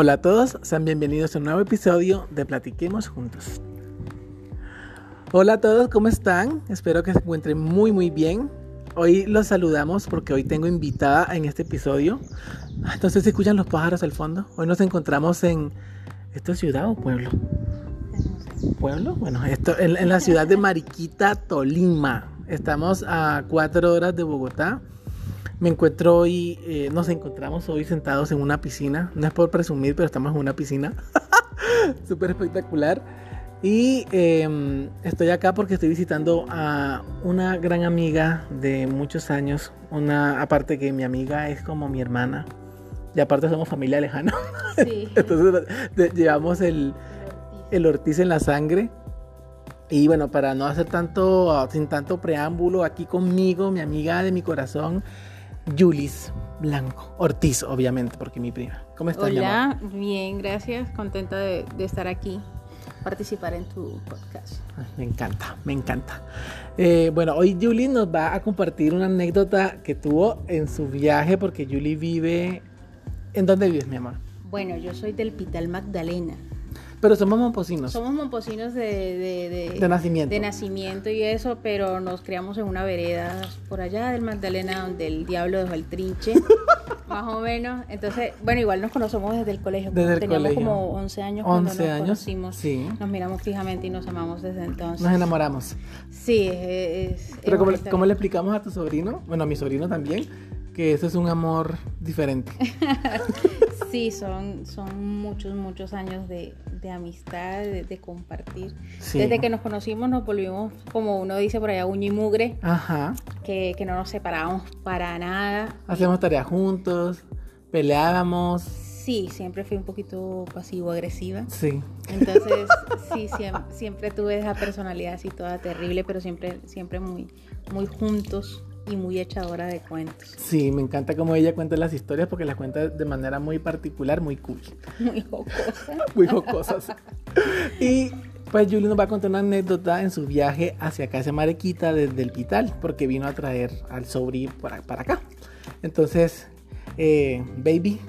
Hola a todos, sean bienvenidos a un nuevo episodio de Platiquemos Juntos. Hola a todos, ¿cómo están? Espero que se encuentren muy muy bien. Hoy los saludamos porque hoy tengo invitada en este episodio. Entonces, ¿se escuchan los pájaros al fondo? Hoy nos encontramos en... ¿Esto es ciudad o pueblo? ¿Pueblo? Bueno, esto en la ciudad de Mariquita, Tolima. Estamos a cuatro horas de Bogotá. Me encuentro hoy, eh, nos encontramos hoy sentados en una piscina. No es por presumir, pero estamos en una piscina. Súper espectacular. Y eh, estoy acá porque estoy visitando a una gran amiga de muchos años. Una, aparte que mi amiga es como mi hermana. Y aparte somos familia lejana. Sí. Entonces de- llevamos el, el Ortiz en la sangre. Y bueno, para no hacer tanto, sin tanto preámbulo, aquí conmigo, mi amiga de mi corazón, Yulis Blanco. Ortiz, obviamente, porque mi prima. ¿Cómo estás, mi amor? Hola, bien, gracias. Contenta de, de estar aquí, participar en tu podcast. Ay, Me encanta, me encanta. Eh, bueno, hoy Julie nos va a compartir una anécdota que tuvo en su viaje, porque Julie vive... ¿En dónde vives, mi amor? Bueno, yo soy del Pital Magdalena. Pero somos momposinos. Somos momposinos de, de, de- De nacimiento. de nacimiento y eso, pero nos criamos en una vereda por allá del Magdalena donde el diablo dejó el trinche, más o menos. Entonces, bueno, igual nos conocemos desde el colegio. Desde el Teníamos colegio. como 11 años cuando 11 nos años, conocimos. sí. Nos miramos fijamente y nos amamos desde entonces. Nos enamoramos. Sí, es... es- Pero es ¿cómo, bonita. cómo le explicamos a tu sobrino? Bueno, a mi sobrino también, que eso es un amor diferente. Sí, son, son muchos, muchos años de, de amistad, de, de compartir. Sí. Desde que nos conocimos nos volvimos, como uno dice por allá, uña y mugre, Ajá. que, que no nos separábamos para nada. Hacíamos tareas juntos, peleábamos. Sí, siempre fui un poquito pasivo-agresiva. Sí. Entonces, sí, siem- siempre, tuve esa personalidad así toda terrible, pero siempre, siempre muy, muy juntos y muy echadora de cuentos. Sí, me encanta cómo ella cuenta las historias porque las cuenta de manera muy particular, muy cool. Muy jocosa. muy jocosas. Y pues Julie nos va a contar una anécdota en su viaje hacia hacia Marequita, desde el Pital, porque vino a traer al sobri para, para acá. Entonces, eh, baby,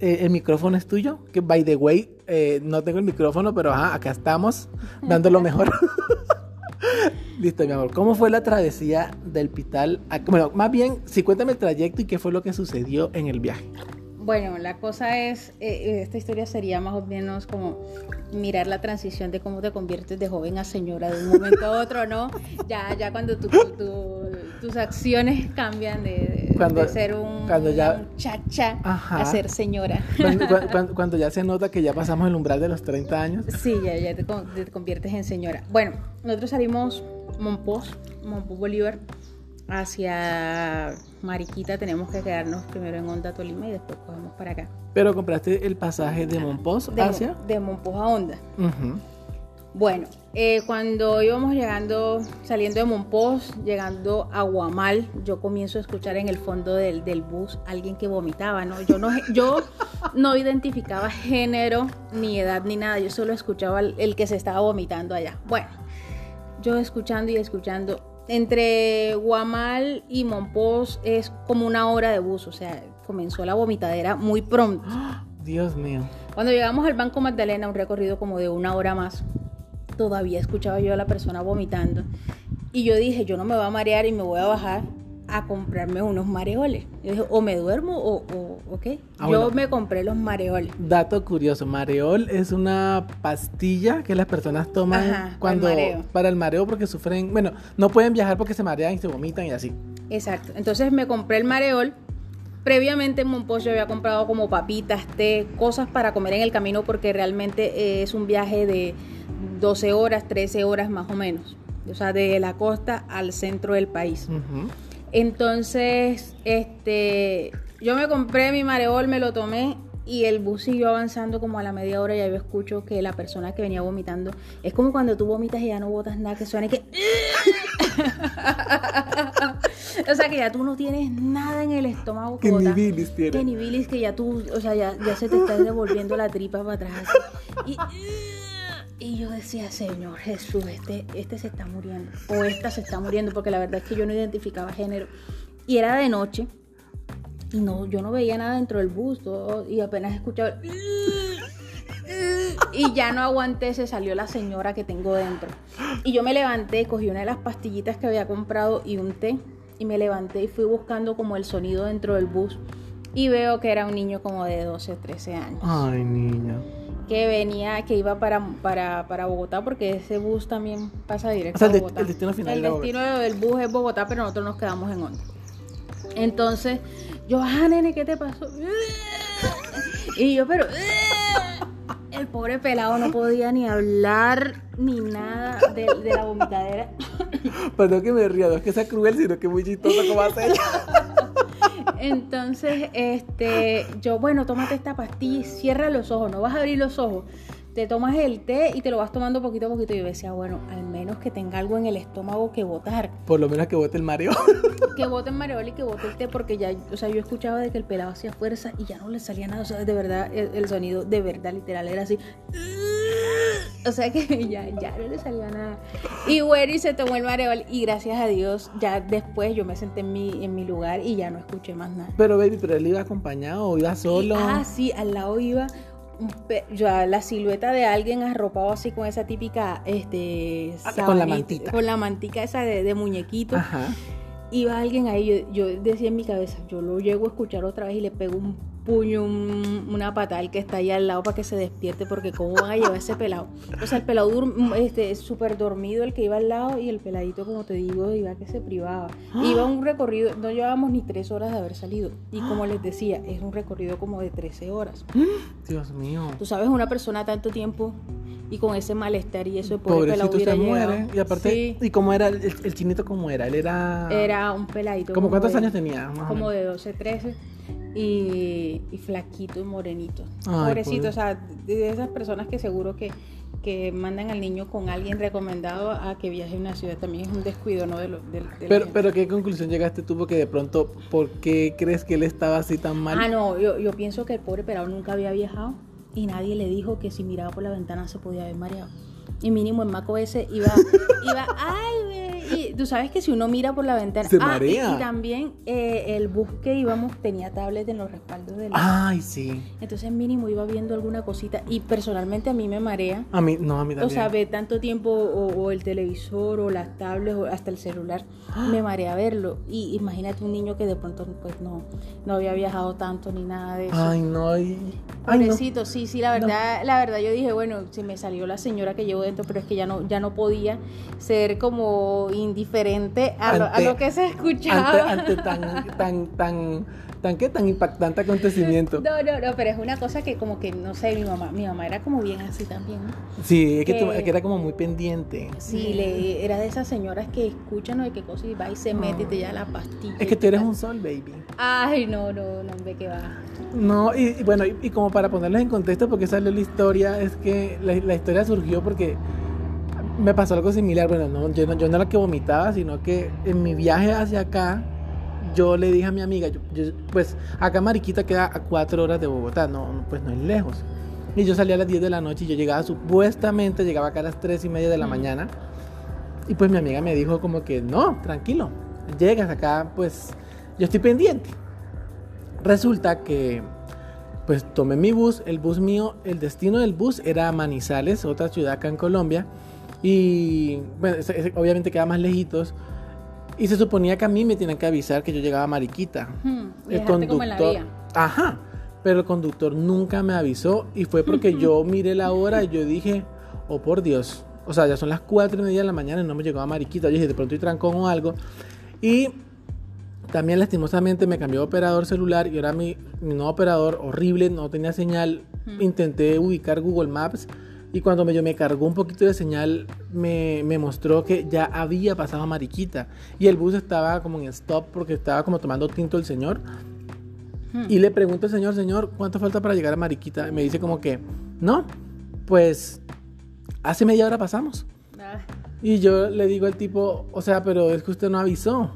eh, el micrófono es tuyo. Que by the way, eh, no tengo el micrófono, pero ajá, acá estamos, dando lo mejor. Listo, mi amor. ¿Cómo fue la travesía del Pital? a- Bueno, más bien, sí, cuéntame el trayecto y qué fue lo que sucedió en el viaje. Bueno, la cosa es, eh, esta historia sería más o menos como mirar la transición de cómo te conviertes de joven a señora de un momento a otro, ¿no? Ya, ya cuando tu- tu- tus acciones cambian de- Cuando- de ser un, cuando ya- una muchacha Ajá. a ser señora. Cuando, cuando- cuando- cuando ya se nota que ya pasamos el umbral de los 30 años. Sí, ya, ya te, con- te conviertes en señora. Bueno, nosotros salimos Monpós, Monpós Bolívar, hacia Mariquita. Tenemos que quedarnos primero en Honda, Tolima y después cogemos para acá. Pero compraste el pasaje de Monpós De, hacia. de Monpós a Honda. Ujú. Bueno, eh, cuando íbamos llegando, saliendo de Monpós, llegando a Guamal, yo comienzo a escuchar en el fondo del, del bus alguien que vomitaba, ¿no? Yo no, yo no identificaba género, ni edad, ni nada, yo solo escuchaba el, el que se estaba vomitando allá. Bueno, yo escuchando y escuchando. Entre Guamal y Monpós es como una hora de bus, o sea, comenzó la vomitadera muy pronto. Dios mío. Cuando llegamos al Banco Magdalena, un recorrido como de una hora más, todavía escuchaba yo a la persona vomitando. Y yo dije, yo no me voy a marear y me voy a bajar a comprarme unos mareoles. Yo dije, o me duermo o, o, o qué. Ah, yo bueno. me compré los mareoles. Dato curioso, mareol es una pastilla que las personas toman Ajá, para el cuando para el mareo porque sufren, bueno, no pueden viajar porque se marean y se vomitan y así. Exacto. Entonces me compré el mareol. Previamente en Monpós yo había comprado como papitas, té, cosas para comer en el camino porque realmente eh, es un viaje de 12 horas, 13 horas más o menos. O sea, de la costa al centro del país. Entonces, este, yo me compré mi mareol, me lo tomé y el bus siguió avanzando como a la media hora y ya yo escucho que la persona que venía vomitando es como cuando tú vomitas y ya no botas nada que suene que o sea que ya tú no tienes nada en el estómago Que ni bilis tiene. que ni bilis que ya tú o sea ya, ya se te está devolviendo la tripa para atrás y, y yo decía Señor Jesús este este se está muriendo o esta se está muriendo porque la verdad es que yo no identificaba género y era de noche y no, yo no veía nada dentro del bus todo- y apenas escuchaba. y ya no aguanté, se salió la señora que tengo dentro. Y yo me levanté, cogí una de las pastillitas que había comprado y un té, y me levanté y fui buscando como el sonido dentro del bus. Y veo que era un niño como de 12, 13 años. Ay, niña. Que venía, que iba para, para, para Bogotá, porque ese bus también pasa directo O sea, a Bogotá. el destino final El destino del bus es Bogotá, pero nosotros nos quedamos en Onda. Entonces, yo, ah, nene, ¿qué te pasó? Y yo, pero... El pobre pelado no podía ni hablar ni nada de, de la vomitadera. Perdón que me ría, no es que sea cruel, sino que muy chistoso como hace ella. Entonces, este, yo, bueno, tómate esta pastilla y cierra los ojos, no vas a abrir los ojos. Te tomas el té y te lo vas tomando poquito a poquito. Y yo decía, bueno, al menos que tenga algo en el estómago que botar. Por lo menos que bote el mareo. Que bote el mareol y que bote el té, porque ya, o sea, yo escuchaba de que el pelado hacía fuerza y ya no le salía nada. O sea, de verdad, el, el sonido de verdad, literal, era así. O sea que ya, ya no le salía nada. Y bueno, y se tomó el mareol y gracias a Dios, ya después yo me senté en mi, en mi lugar y ya no escuché más nada. Pero, baby, pero él iba acompañado o iba solo. Ah, sí, al lado iba ya la silueta de alguien arropado así con esa típica este Ah, con la sabanita- mantita. con la mantica esa de, de muñequito Ajá. iba alguien ahí yo, yo decía en mi cabeza yo lo llego a escuchar otra vez y le pego un puño un- una patada al que está ahí al lado para que se despierte porque cómo van a llevar ese pelado o sea el pelado este súper dormido el que iba al lado y el peladito como te digo iba que se privaba iba un recorrido no llevábamos ni tres horas de haber salido y como les decía es un recorrido como de 13 horas Dios mío. Tú sabes, una persona tanto tiempo y con ese malestar y eso, pobre pelado Pobrecito hubiera se muere. Y aparte, Sí, ¿y cómo era el, el chinito? ¿Cómo era? Él era. era un peladito. ¿Cómo cuántos de- años tenía? Más Como de 12, 13. Y, y flaquito y morenito. Ay, Pobrecito, pobre. o sea, de esas personas que seguro que, que mandan al niño con alguien recomendado a que viaje a una ciudad también es un descuido, ¿no? De lo, de- de la Pero, pero ¿qué conclusión llegaste tú? Porque de pronto, ¿por qué crees que él estaba así tan mal? Ah, no, yo, yo pienso que el pobre pelado nunca había viajado y nadie le dijo que si miraba por la ventana se podía haber mareado. Y mínimo en Maco ese iba, iba, ay, ve", y tú sabes que si uno mira por la ventana. Se Ah, y- marea. Y, también eh, el bus que íbamos tenía tablet en los respaldos del. Ay, sí. Entonces mínimo iba viendo alguna cosita. Y personalmente a mí me marea. A mí, no, a mí también. O sea, ver tanto tiempo o, o el televisor o las tablets o hasta el celular, me marea verlo. Y imagínate un niño que de pronto pues no, no había viajado tanto ni nada de eso. Ay, no. Ay, no. Pobrecito, sí, sí, la verdad, la verdad yo dije, bueno, se me salió la señora que llevo dentro, pero es que ya no, ya no podía ser como indiferente a, lo, a lo que se escuchaba. Ante, ante tan, tan, tan, tan, ¿qué? Tan impactante acontecimiento. No, no, no, pero es una cosa que como que, no sé, mi mamá, mi mamá era como bien así también, ¿no? Sí, es que, tú- Que- es que era como muy pendiente. Sí, le, era de esas señoras que escuchan no de qué cosa y va y se mete y te lleva la pastilla. Es que tú eres un sol, baby. Ay, no, no, no, hombre, que va. No, y, y bueno, y, y como para ponerles en contexto, porque salió la historia, es que la, la historia surgió porque me pasó algo similar. Bueno, no, yo, no, yo no era que vomitaba, sino que en mi viaje hacia acá, yo le dije a mi amiga, yo- yo- pues acá Mariquita queda a cuatro horas de Bogotá, no, pues no es lejos. Y yo salía a las 10 de la noche y yo llegaba supuestamente, llegaba acá a las 3 y media de la mañana. Y pues mi amiga me dijo como que no, tranquilo, llegas acá, pues yo estoy pendiente. Resulta que pues tomé mi bus, el bus mío, el destino del bus era Manizales, otra ciudad acá en Colombia. Y bueno, obviamente queda más lejitos. Y se suponía que a mí me tenían que avisar que yo llegaba a Mariquita. Hmm, y El conductor. Ajá. Pero el conductor nunca me avisó. Y fue porque yo miré la hora y yo dije, oh por Dios. O sea, ya son las 4 y media de la mañana y no me llegó a Mariquita. Yo dije, de pronto hay trancón o algo. Y también lastimosamente me cambió de operador celular y ahora mi, mi nuevo operador horrible, no tenía señal. Intenté ubicar Google Maps y cuando me, yo me cargó un poquito de señal me, me mostró que ya había pasado a Mariquita y el bus estaba como en stop porque estaba como tomando tinto el señor. Hmm. Y le pregunto al señor, señor, ¿cuánto falta para llegar a Mariquita? Y me dice como que, no, pues hace media hora pasamos. Ah, Y yo le digo al tipo, o sea, pero es que usted no avisó.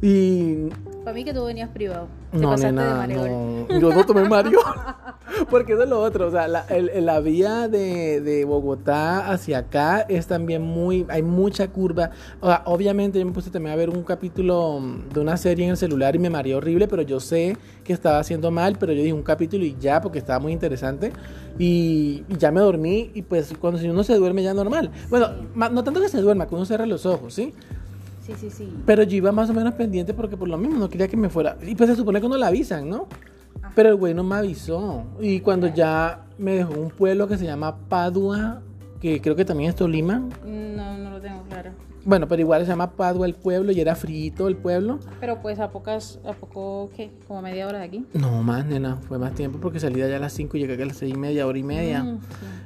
Y Para mí que tú venías privado. No, de nena, mareol. no. Yo no tomé Mario. Porque eso es lo otro, o sea, la, el- la vía de, de Bogotá hacia acá es también muy, hay mucha curva. O sea, obviamente yo me puse también a ver un capítulo mm, de una serie en el celular y me mareé horrible, pero yo sé que estaba haciendo mal, pero yo dije un capítulo y ya, porque estaba muy interesante. Y, y ya me dormí y pues cuando si uno se duerme ya normal. Bueno, no tanto que se duerma, que uno cierra los ojos, ¿sí? Sí, sí, sí. Pero yo iba más o menos pendiente porque por lo mismo no quería que me fuera. Y pues se supone que uno le avisan, ¿no? Pero el güey no me avisó. Y cuando ya me dejó un pueblo que se llama Padua, que creo que también es Tolima. No, no lo tengo claro. Bueno, pero igual se llama Padua el pueblo y era frito el pueblo. Pero pues a pocas, a poco, ¿qué? Como a media hora de aquí. No más, nena, fue más tiempo porque salí de allá a las 5 y llegué aquí a las 6 y media, hora y media. Mm,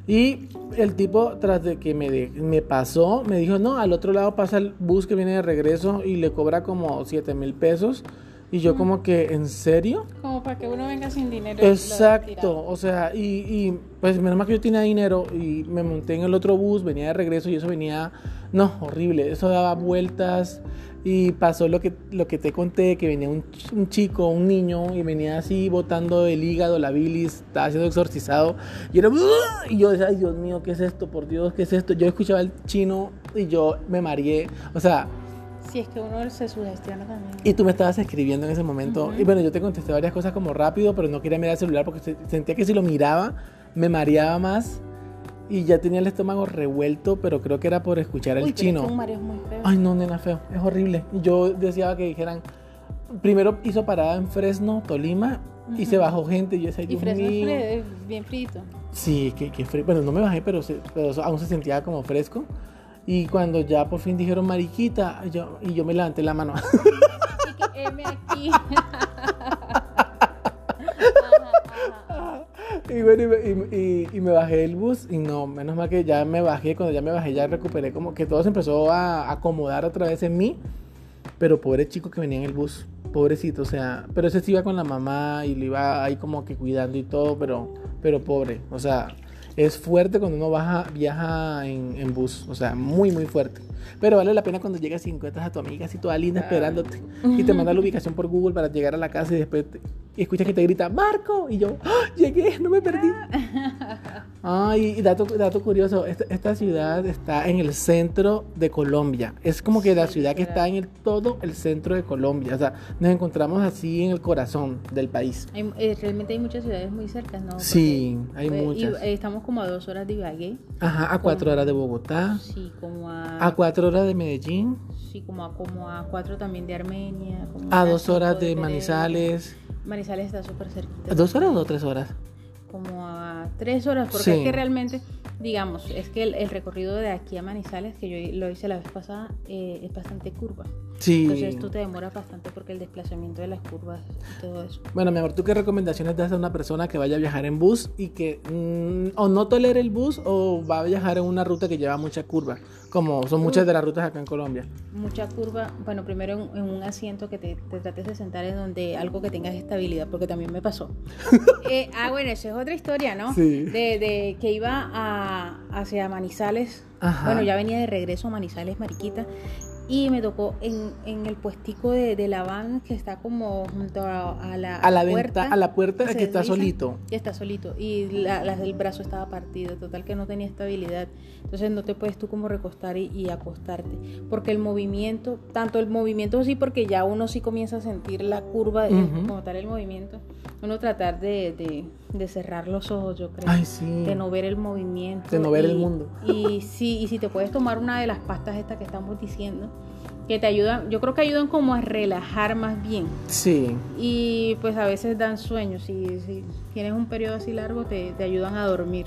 sí. Y el tipo, tras de que me, de- me pasó, me dijo, no, al otro lado pasa el bus que viene de regreso y le cobra como 7 mil pesos. Y yo como que, ¿en serio? Como para que uno venga sin dinero. Exacto, o sea, y, y, pues menos mal que yo tenía dinero y me monté en el otro bus, venía de regreso y eso venía, no, horrible, eso daba vueltas y pasó lo que, lo que te conté, que venía un, un chico, un niño y venía así botando el hígado, la bilis, estaba siendo exorcizado y era, y yo decía, ay Dios mío, ¿qué es esto? Por Dios, ¿qué es esto? Yo escuchaba el chino y yo me mareé, o sea, Sí, es que uno se sugestiona también. y tú me estabas escribiendo en ese momento. Y bueno, yo te contesté varias cosas como rápido, pero no quería mirar el celular porque se- sentía que si lo miraba me mareaba más. Y ya tenía el estómago revuelto, pero creo que era por escuchar el Uy, pero chino. es que un mareo es muy feo. Ay, no, nena, feo. Es horrible. Yo deseaba que dijeran. Primero hizo parada en Fresno, Tolima, y se bajó gente. Y yo decía, y fresno es mío. es bien frito. Sí, que, que fre- Bueno, no me bajé, pero, se- pero aún se sentía como fresco. Y cuando ya por fin dijeron mariquita, yo, y yo me levanté la mano. M aquí. Y bueno, y me, y- y- me bajé del bus y no, menos mal que ya me bajé, cuando ya me bajé ya recuperé como que todo se empezó a acomodar otra vez en mí, pero pobre chico que venía en el bus, pobrecito, o sea, pero ese sí iba con la mamá y le iba ahí como que cuidando y todo, pero, pero pobre, o sea, es fuerte cuando uno baja, viaja en, en bus, o sea, muy, muy fuerte. Pero vale la pena cuando llegas y encuentras a tu amiga así toda linda esperándote y te manda la ubicación por Google para llegar a la casa y después te- y escuchas que te grita Marco y yo ¡Ah! llegué, no me perdí. Ay, y dato, dato curioso, esta, esta ciudad está en el centro de Colombia. Es como que la Sí, ciudad que está en el, todo el centro de Colombia. O sea, nos encontramos así en el corazón del país. Hay- eh, realmente hay muchas ciudades muy cercas, ¿no? Sí, hay pues, y, muchas. eh, estamos como a dos horas de Ibagué. Ajá, a cuatro horas de Bogotá, Sí, como a, a cuatro horas de Medellín, sí, como a, como a cuatro también de Armenia. como a dos horas de Pereira. Manizales. Manizales está súper cerquita. ¿A ¿Dos horas o tres horas? Como a tres horas, porque Sí. es que realmente, digamos, es que el, el recorrido de aquí a Manizales, que yo lo hice la vez pasada, eh, es bastante curva. Sí. Entonces tú te demoras bastante porque el desplazamiento de las curvas y todo eso. Bueno, mi amor, ¿tú qué recomendaciones das a una persona que vaya a viajar en bus y que mm, o no tolere el bus o va a viajar en una ruta que lleva mucha curva? Como son muchas de las rutas acá en Colombia. Mucha curva, bueno, primero en, en un asiento que te, te trates de sentar en donde algo que tengas estabilidad, porque también me pasó. Eh, ah, bueno, esa es otra historia, ¿no? Sí. De, de que iba a, hacia Manizales. Ajá. Bueno, ya venía de regreso a Manizales, Mariquita. Y me tocó en, en el puestico de, de la van que está como junto a, a la, A la puerta, venta, a la puerta que está solito. Está solito. Y la, la- el brazo estaba partido, total que no tenía estabilidad. Entonces no te puedes tú como recostar y, y acostarte. Porque el movimiento, tanto el movimiento sí, porque ya uno sí comienza a sentir la curva, eh, Ujú. como tal el movimiento. Uno tratar de, de- de cerrar los ojos, yo creo Ay, sí. de no ver el movimiento. De no ver el mundo. Y sí, y si te puedes tomar una de las pastas estas que estamos diciendo, que te ayudan, yo creo que ayudan como a relajar más bien. Sí. Y pues a veces dan sueño, si, si tienes un periodo así largo te, te ayudan a dormir.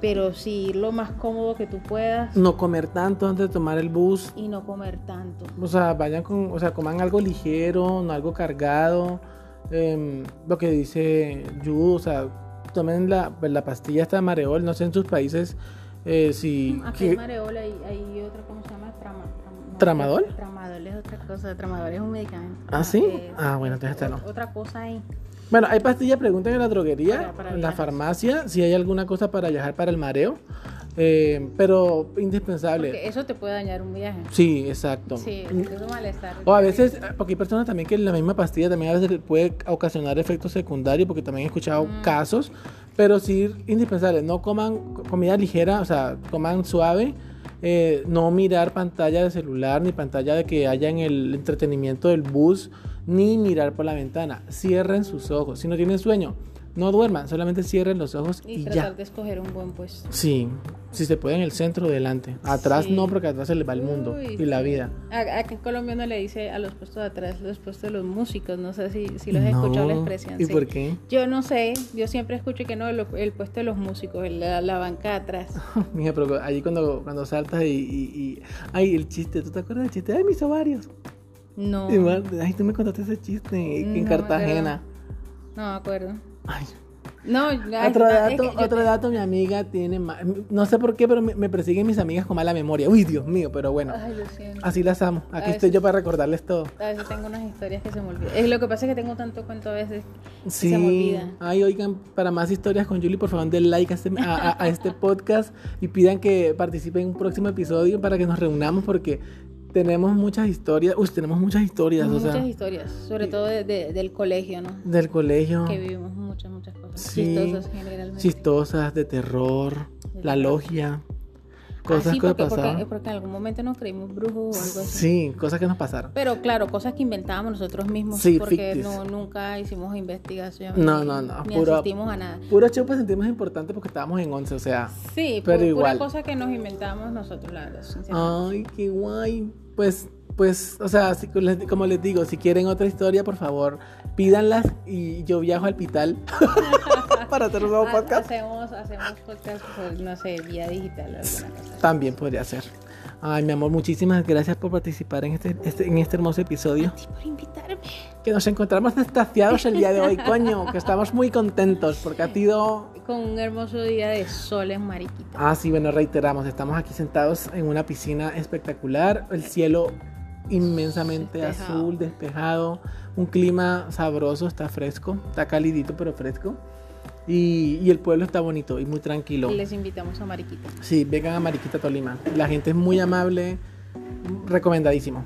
Pero sí, lo más cómodo que tú puedas No comer tanto antes de tomar el bus. y no comer tanto. O sea, vayan con, o sea, coman algo ligero, no algo cargado. Em, lo que dice Yu, o sea, tomen la, pues, la pastilla esta de mareol. No sé en sus países eh, si. Aquí que- hay mareola y hay otra, ¿cómo se llama? Trama, tram- no, ¿Tramadol? Tramadol es otra cosa, tramadol es un medicamento. ¿Ah, sí? es- Ah, bueno, es entonces esta no. Otra cosa ahí. Bueno, hay pastillas, pregunten en la droguería, Para- para en la farmacia, si hay alguna cosa para viajar para el mareo. Eh, pero indispensable. Porque eso te puede dañar un viaje. Sí, exacto. Sí, es un malestar. O a veces, porque hay personas también que la misma pastilla también a veces puede ocasionar efectos secundarios, porque también he escuchado Mm. casos, pero sí indispensable, no coman comida ligera, o sea, coman suave, eh, no mirar pantalla de celular, ni pantalla de que haya en el entretenimiento del bus, ni mirar por la ventana. Cierren sus ojos. Si no tienen sueño, no duerman, solamente cierren los ojos Y, y, tratar ya. de escoger un buen puesto. Sí, si se puede en el centro, delante. Atrás Sí. no, porque atrás se les va el mundo Uy, y la vida. A- Acá en Colombia uno le dice a los puestos de atrás, los puestos de los músicos. No sé si, si los he escuchado la No. expresión. ¿Y sí. por qué? Yo no sé, yo siempre escucho que no, el, el puesto de los músicos, el- la, la banca de atrás. Mija, pero allí cuando, cuando saltas y, y- y- Ay, el chiste, ¿tú te acuerdas del chiste? Ay, mis ovarios. No, más, Ay, tú me contaste ese chiste en No Cartagena. no me acuerdo. Ay, No, ay, otro es dato, que yo otro te- dato, mi amiga tiene... ma- No sé por qué, pero me, me persiguen mis amigas con mala memoria. Uy, Dios mío, pero bueno. Ay, lo siento. Así las amo. Aquí A estoy veces- yo para recordarles todo. A veces tengo unas historias que se me olvidan. Es lo que pasa es que tengo tanto cuento a veces que Sí. se me olvida. Ay, oigan, para más historias con Julie, por favor, den like a este, a este podcast y pidan que participen en un próximo episodio para que nos reunamos porque tenemos muchas historias. Uy, tenemos muchas historias, o Muchas sea, historias, sobre todo de- de- del colegio, ¿no? del colegio. Que vivimos muchas, muchas cosas Sí, chistosas generalmente. chistosas, de terror, De la terror. logia, cosas ah, sí, que porque, pasaban. porque, porque en algún momento nos creímos brujos o algo así. Sí, cosas que nos pasaron. Pero claro, cosas que inventábamos nosotros mismos Sí, porque no, nunca hicimos investigación. No, ni- no, no, Ni asistimos a nada. Puro show pues sentimos importante porque estábamos en 11, o sea. Sí, pero pu- igual. pura cosa que nos inventamos nosotros, la verdad. Ay, qué guay. Pues, pues, o sea, si- como les digo, si quieren otra historia, por favor, pídanlas y yo viajo al hospital para hacer un nuevo podcast. Hacemos, hacemos podcast por, no sé, vía digital o alguna cosa. También podría ser. Ay, mi amor, muchísimas gracias por participar en este, este- en este hermoso episodio. Sí, por invitarme. Que nos encontramos extasiados el día de hoy, coño, que estamos muy contentos porque ha sido Con un hermoso día de sol en Mariquita. Ah, sí, bueno, reiteramos, estamos aquí sentados en una piscina espectacular, el cielo inmensamente Despejado. azul, despejado, un clima sabroso, está fresco, está calidito pero fresco. Y, y el pueblo está bonito y muy tranquilo. Les invitamos a Mariquita. Sí, vengan a Mariquita Tolima. La gente es muy amable, recomendadísimo.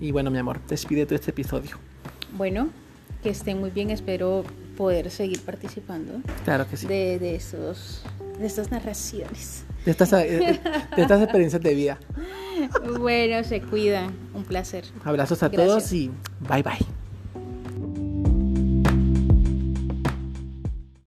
Y bueno, mi amor, despide tú este episodio. Bueno, que estén muy bien. Espero poder seguir participando Claro que sí. de, de, estos, de estas narraciones. De estas, de estas experiencias de vida. Bueno, se cuidan. Un placer. Abrazos a Gracias. todos y bye bye.